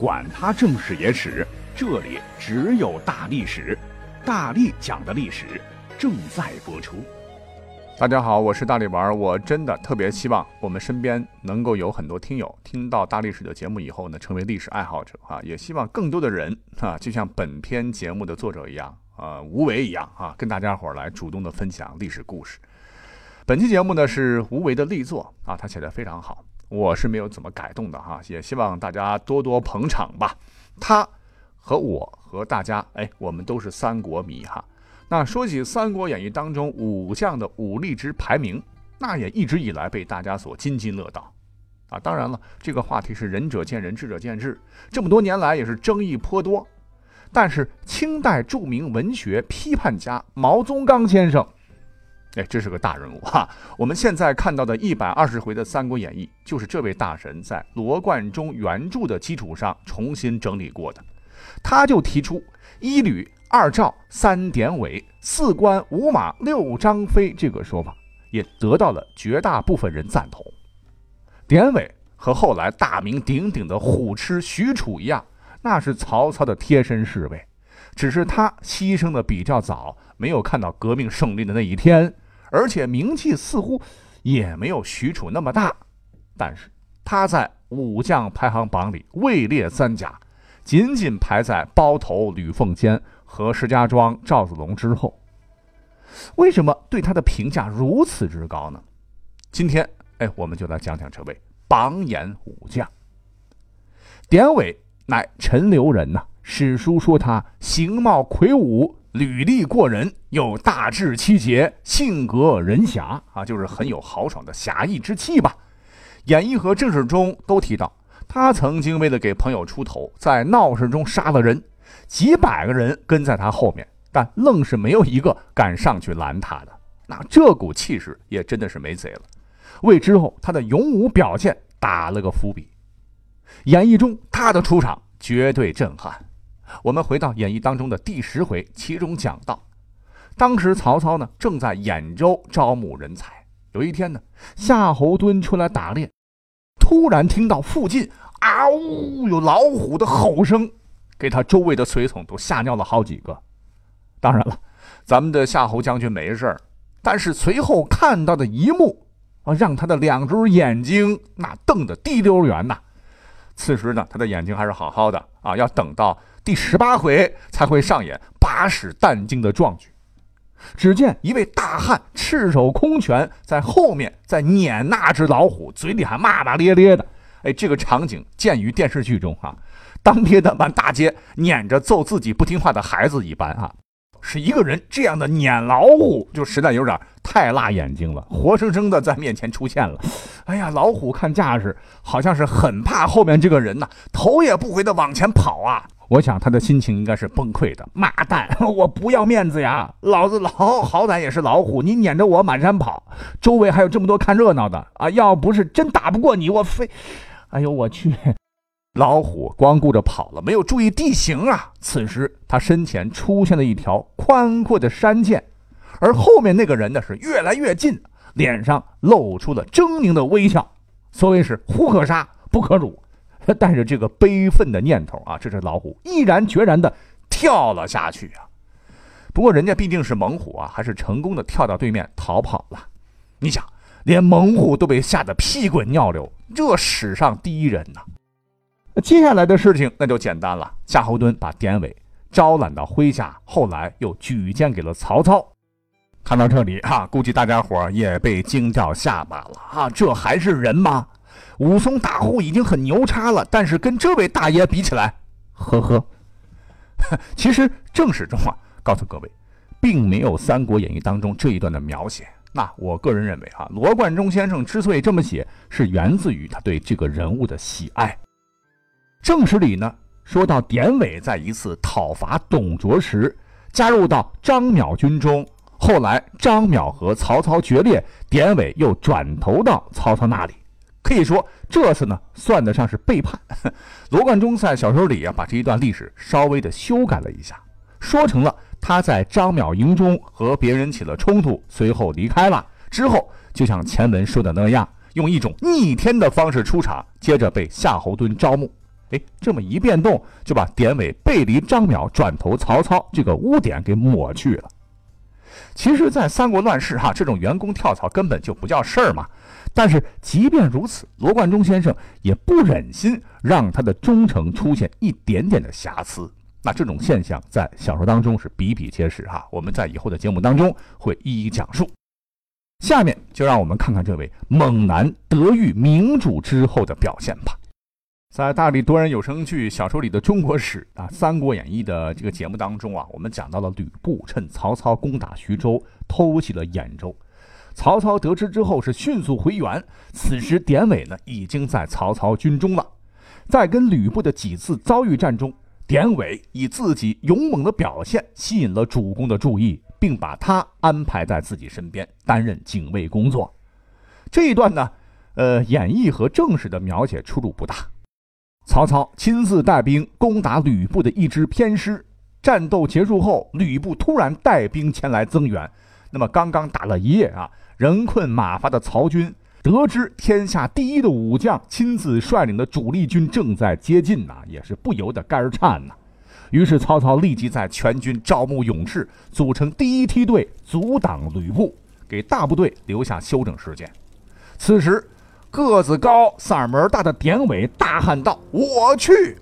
管他正史野史，这里只有大历史，大力讲的历史正在播出。大家好，我是大力丸。我真的特别希望我们身边能够有很多听友听到大历史的节目以后呢，成为历史爱好者啊！也希望更多的人啊，就像本篇节目的作者一样啊，无为一样啊，跟大家伙来主动的分享历史故事。本期节目呢是无为的力作啊，他写的非常好。我是没有怎么改动的哈，也希望大家多多捧场吧。他和我和大家，哎，我们都是三国迷哈。那说起《三国演义》当中武将的武力值排名，那也一直以来被大家所津津乐道啊。当然了，这个话题是仁者见仁，智者见智，这么多年来也是争议颇多。但是清代著名文学批判家毛宗岗先生。哎，这是个大人物哈！我们现在看到的一百二十回的《三国演义》，就是这位大神在罗贯中原著的基础上重新整理过的。他就提出一吕二赵三典韦四关五马六张飞这个说法，也得到了绝大部分人赞同。典韦和后来大名鼎鼎的虎痴许褚一样，那是曹操的贴身侍卫，只是他牺牲的比较早，没有看到革命胜利的那一天。而且名气似乎也没有许褚那么大，但是他在武将排行榜里位列三甲，仅仅排在包头吕奉坚和石家庄赵子龙之后。为什么对他的评价如此之高呢？今天，哎，我们就来讲讲这位榜眼武将。典韦乃陈留人呐，史书说他形貌魁梧。履历过人，又大志气节，性格仁侠啊，就是很有豪爽的侠义之气吧。演义和正史中都提到，他曾经为了给朋友出头，在闹市中杀了人，几百个人跟在他后面，但愣是没有一个敢上去拦他的。那这股气势也真的是没贼了，为之后他的勇武表现打了个伏笔。演义中他的出场绝对震撼。我们回到演义当中的第十回，其中讲到，当时曹操呢正在兖州招募人才。有一天呢，夏侯惇出来打猎，突然听到附近啊呜有老虎的吼声，给他周围的随从都吓尿了好几个。当然了，咱们的夏侯将军没事儿，但是随后看到的一幕啊，让他的两只眼睛那瞪得滴溜圆呐。此时呢，他的眼睛还是好好的啊，要等到。第十八回才会上演八尺淡惊的壮举。只见一位大汉赤手空拳在后面在撵那只老虎，嘴里还骂骂咧咧的。哎，这个场景见于电视剧中啊，当爹的满大街撵着揍自己不听话的孩子一般啊。是一个人这样的撵老虎，就实在有点太辣眼睛了，活生生的在面前出现了。哎呀，老虎看架势，好像是很怕后面这个人呐，头也不回的往前跑啊。我想他的心情应该是崩溃的。妈蛋，我不要面子呀！老子老好歹也是老虎，你撵着我满山跑，周围还有这么多看热闹的啊！要不是真打不过你，我非……哎呦我去！老虎光顾着跑了，没有注意地形啊！此时他身前出现了一条宽阔的山涧，而后面那个人呢是越来越近，脸上露出了狰狞的微笑。所谓是虎可杀不可辱。他带着这个悲愤的念头啊，这只老虎毅然决然地跳了下去啊。不过人家毕竟是猛虎啊，还是成功的跳到对面逃跑了。你想，连猛虎都被吓得屁滚尿流，这史上第一人呐。那接下来的事情那就简单了。夏侯惇把典韦招揽到麾下，后来又举荐给了曹操。看到这里啊，估计大家伙也被惊掉下巴了啊，这还是人吗？武松打虎已经很牛叉了，但是跟这位大爷比起来，呵呵。其实正史中啊，告诉各位，并没有《三国演义》当中这一段的描写。那我个人认为啊，罗贯中先生之所以这么写，是源自于他对这个人物的喜爱。正史里呢，说到典韦在一次讨伐董卓时，加入到张邈军中，后来张邈和曹操决裂，典韦又转投到曹操那里。可以说这次呢，算得上是背叛。罗贯中在小说里啊，把这一段历史稍微的修改了一下，说成了他在张邈营中和别人起了冲突，随后离开了。之后就像前文说的那样，用一种逆天的方式出场，接着被夏侯惇招募。哎，这么一变动，就把典韦背离张邈转投曹操这个污点给抹去了。其实，在三国乱世哈，这种员工跳槽根本就不叫事儿嘛。但是，即便如此，罗贯中先生也不忍心让他的忠诚出现一点点的瑕疵。那这种现象在小说当中是比比皆是哈。我们在以后的节目当中会一一讲述。下面就让我们看看这位猛男得遇明主之后的表现吧。在大力多人有声剧小说里的中国史啊，《三国演义》的这个节目当中啊，我们讲到了吕布趁曹操攻打徐州，偷袭了兖州。曹操得知之后是迅速回援，此时典韦呢已经在曹操军中了。在跟吕布的几次遭遇战中，典韦以自己勇猛的表现吸引了主公的注意，并把他安排在自己身边担任警卫工作。这一段呢，呃，演绎和正史的描写出入不大。曹操亲自带兵攻打吕布的一支偏师，战斗结束后，吕布突然带兵前来增援。那么刚刚打了一夜啊，人困马乏的曹军得知天下第一的武将亲自率领的主力军正在接近呐，也是不由得肝颤呐。于是曹操立即在全军招募勇士，组成第一梯队阻挡吕布，给大部队留下休整时间。此时。个子高、嗓门大的典韦大喊道：“我去！”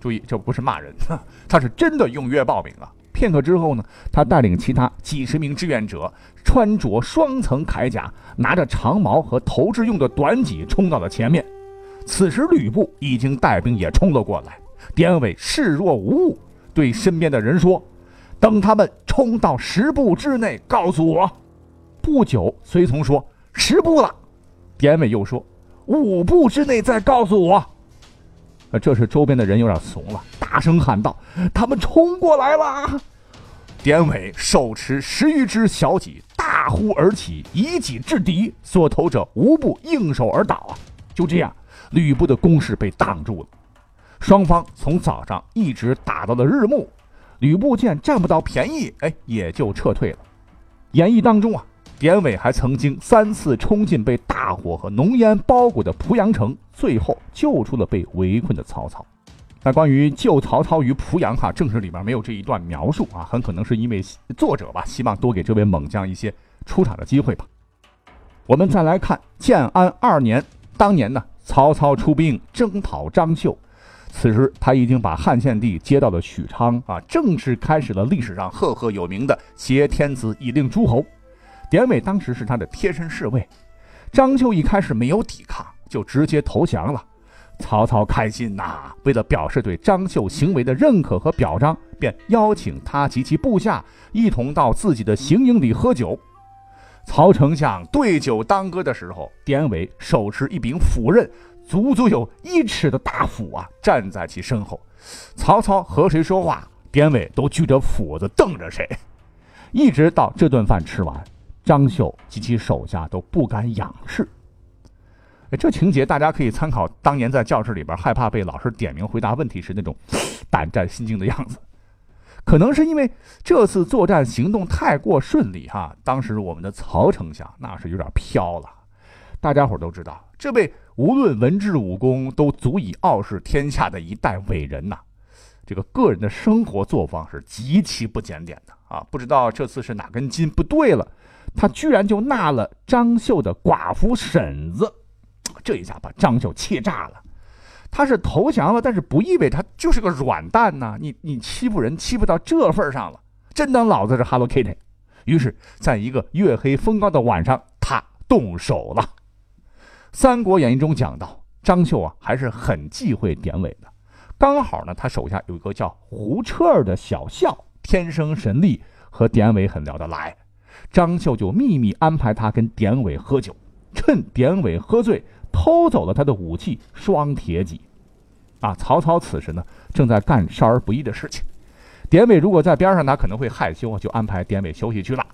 注意，这不是骂人，他是真的踊跃报名啊！片刻之后呢，他带领其他几十名志愿者，穿着双层铠甲，拿着长矛和投掷用的短戟，冲到了前面。此时，吕布已经带兵也冲了过来。典韦视若无物，对身边的人说：“等他们冲到十步之内，告诉我。”不久，随从说：“十步了。”典韦又说：“五步之内再告诉我。”，这时周边的人有点怂了，大声喊道：“他们冲过来了！”典韦手持十余只小戟，大呼而起，以戟制敌，所投者无不应手而倒啊！就这样，吕布的攻势被挡住了。双方从早上一直打到了日暮，吕布见占不到便宜，哎，也就撤退了。演义当中啊。典韦还曾经三次冲进被大火和浓烟包裹的濮阳城，最后救出了被围困的曹操。那关于救曹操于濮阳，哈，正史里边没有这一段描述啊，很可能是因为作者吧，希望多给这位猛将一些出场的机会吧。我们再来看建安二年，当年呢，曹操出兵征讨张绣，此时他已经把汉献帝接到了许昌啊，正式开始了历史上赫赫有名的挟天子以令诸侯。典韦当时是他的贴身侍卫，张绣一开始没有抵抗，就直接投降了。曹操开心呐，为了表示对张绣行为的认可和表彰，便邀请他及其部下一同到自己的行营里喝酒。曹丞相对酒当歌的时候，典韦手持一柄斧刃，足足有一尺的大斧啊，站在其身后。曹操和谁说话，典韦都举着斧子瞪着谁，一直到这顿饭吃完。张绣及其手下都不敢仰视。这情节大家可以参考当年在教室里边害怕被老师点名回答问题时那种胆战心惊的样子。可能是因为这次作战行动太过顺利哈，当时我们的曹丞相那是有点飘了。大家伙都知道，这位无论文治武功都足以傲视天下的一代伟人呐，这个个人的生活作风是极其不检点的啊！不知道这次是哪根筋不对了。他居然就纳了张绣的寡妇婶子，这一下把张绣气炸了。他是投降了，但是不意味他就是个软蛋呐！你你欺负人欺负到这份上了，真当老子是 Hello Kitty？于是，在一个月黑风高的晚上，他动手了。《三国演义》中讲到，张绣啊还是很忌讳典韦的。刚好呢，他手下有一个叫胡彻儿的小校，天生神力，和典韦很聊得来。张绣就秘密安排他跟典韦喝酒，趁典韦喝醉，偷走了他的武器双铁戟。啊，曹操此时呢正在干少儿不宜的事情，典韦如果在边上，他可能会害羞，就安排典韦休息去了。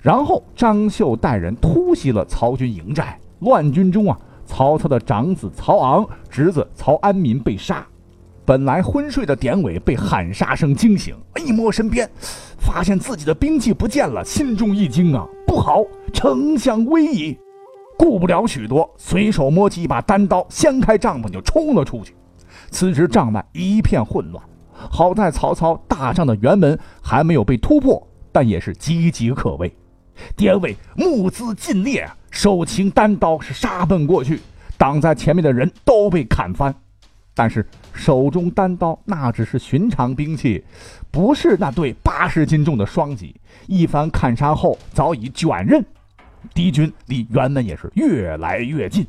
然后张绣带人突袭了曹军营寨，乱军中啊，曹操的长子曹昂、侄子曹安民被杀。本来昏睡的典韦被喊杀声惊醒，一摸身边，发现自己的兵器不见了，心中一惊啊！不好，丞相危矣！顾不了许多，随手摸起一把单刀，掀开帐篷就冲了出去。此时帐外一片混乱，好在曹操大帐的辕门还没有被突破，但也是岌岌可危。典韦目眦尽裂，手擎单刀是杀奔过去，挡在前面的人都被砍翻。但是手中单刀那只是寻常兵器，不是那对八十斤重的双戟。一番砍杀后，早已卷刃，敌军离辕门也是越来越近。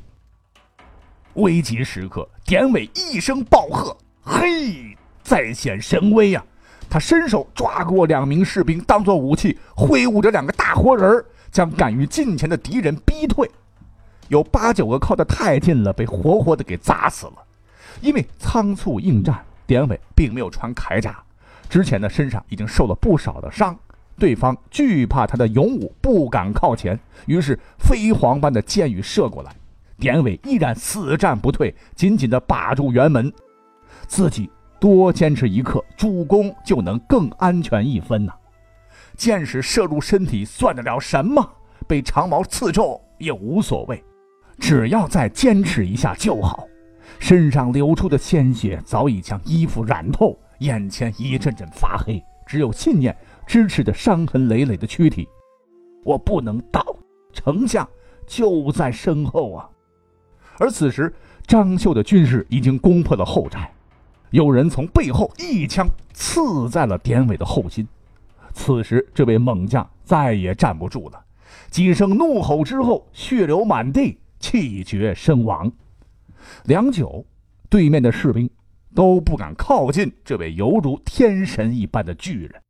危急时刻，典韦一声暴喝：“嘿，再显神威呀！”他伸手抓过两名士兵当做武器，挥舞着两个大活人将敢于近前的敌人逼退。有八九个靠得太近了，被活活的给砸死了。因为仓促应战，典韦并没有穿铠甲，之前呢身上已经受了不少的伤，对方惧怕他的勇武，不敢靠前，于是飞蝗般的箭雨射过来，典韦依然死战不退，紧紧的把住辕门，自己多坚持一刻，主公就能更安全一分呐。箭矢射入身体算得了什么？被长矛刺中也无所谓，只要再坚持一下就好。身上流出的鲜血早已将衣服染透，眼前一阵阵发黑，只有信念支持着伤痕累累的躯体。我不能倒，丞相就在身后啊！而此时，张绣的军士已经攻破了后寨，有人从背后一枪刺在了典韦的后心。此时，这位猛将再也站不住了，几声怒吼之后，血流满地，气绝身亡。良久，对面的士兵都不敢靠近这位犹如天神一般的巨人。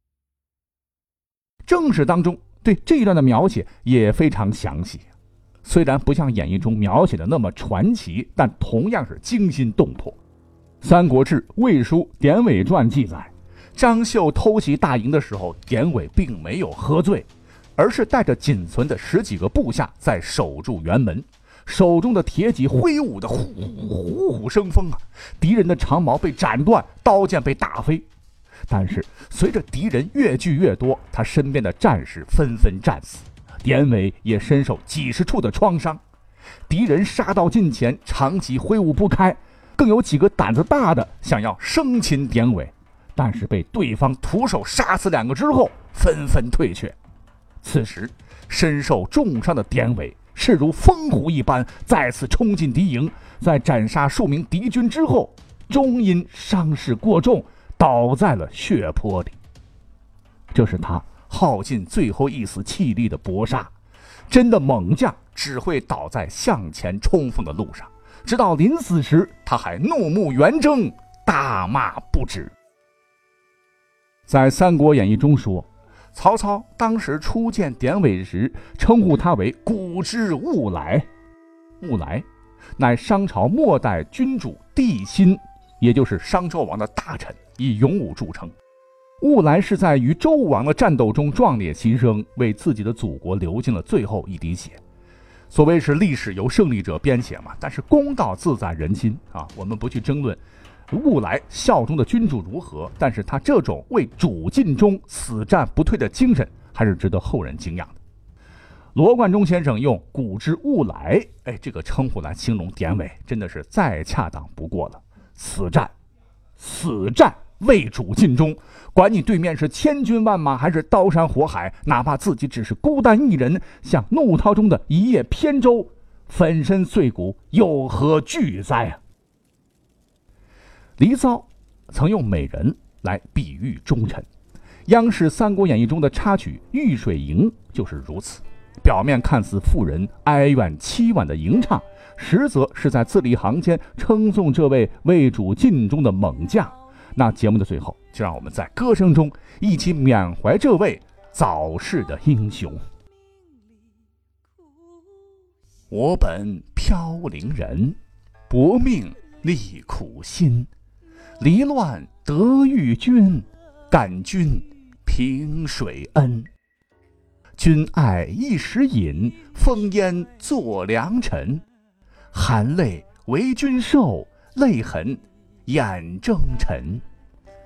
正史当中对这一段的描写也非常详细，虽然不像演义中描写的那么传奇，但同样是惊心动魄。《三国志·魏书·典韦传》记载，张绣偷袭大营的时候，典韦并没有喝醉，而是带着仅存的十几个部下在守住辕门。手中的铁戟挥舞的呼呼呼生风啊！敌人的长矛被斩断，刀剑被打飞。但是随着敌人越聚越多，他身边的战士纷纷战死，典韦也身受几十处的创伤。敌人杀到近前，长戟挥舞不开，更有几个胆子大的想要生擒典韦，但是被对方徒手杀死两个之后，纷纷退却。此时身受重伤的典韦。势如风虎一般，再次冲进敌营，在斩杀数名敌军之后，终因伤势过重，倒在了血泊里。这是他耗尽最后一丝气力的搏杀。真的猛将只会倒在向前冲锋的路上，直到临死时，他还怒目圆睁，大骂不止。在《三国演义》中说。曹操当时初见典韦时，称呼他为“古之兀来”。兀来，乃商朝末代君主帝辛，也就是商纣王的大臣，以勇武著称。兀来是在与周武王的战斗中壮烈牺牲，为自己的祖国流尽了最后一滴血。所谓是历史由胜利者编写嘛，但是公道自在人心啊，我们不去争论。兀来效忠的君主如何？但是他这种为主尽忠、死战不退的精神，还是值得后人敬仰的。罗贯中先生用“古之兀来”哎这个称呼来形容典韦，真的是再恰当不过了。死战，死战为主尽忠，管你对面是千军万马还是刀山火海，哪怕自己只是孤单一人，像怒涛中的一叶扁舟，粉身碎骨，有何惧哉啊！离骚曾用美人来比喻忠臣，央视《三国演义》中的插曲《玉水吟》就是如此。表面看似妇人哀怨凄婉的吟唱，实则是在字里行间称颂这位为主尽忠的猛将。那节目的最后，就让我们在歌声中一起缅怀这位早逝的英雄。我本飘零人，薄命立苦心。离乱得遇君，感君平水恩。君爱一时饮，烽烟作良辰。含泪为君受，泪痕眼征尘。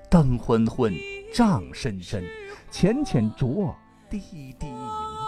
灯昏昏，帐深深，浅浅酌，滴滴饮。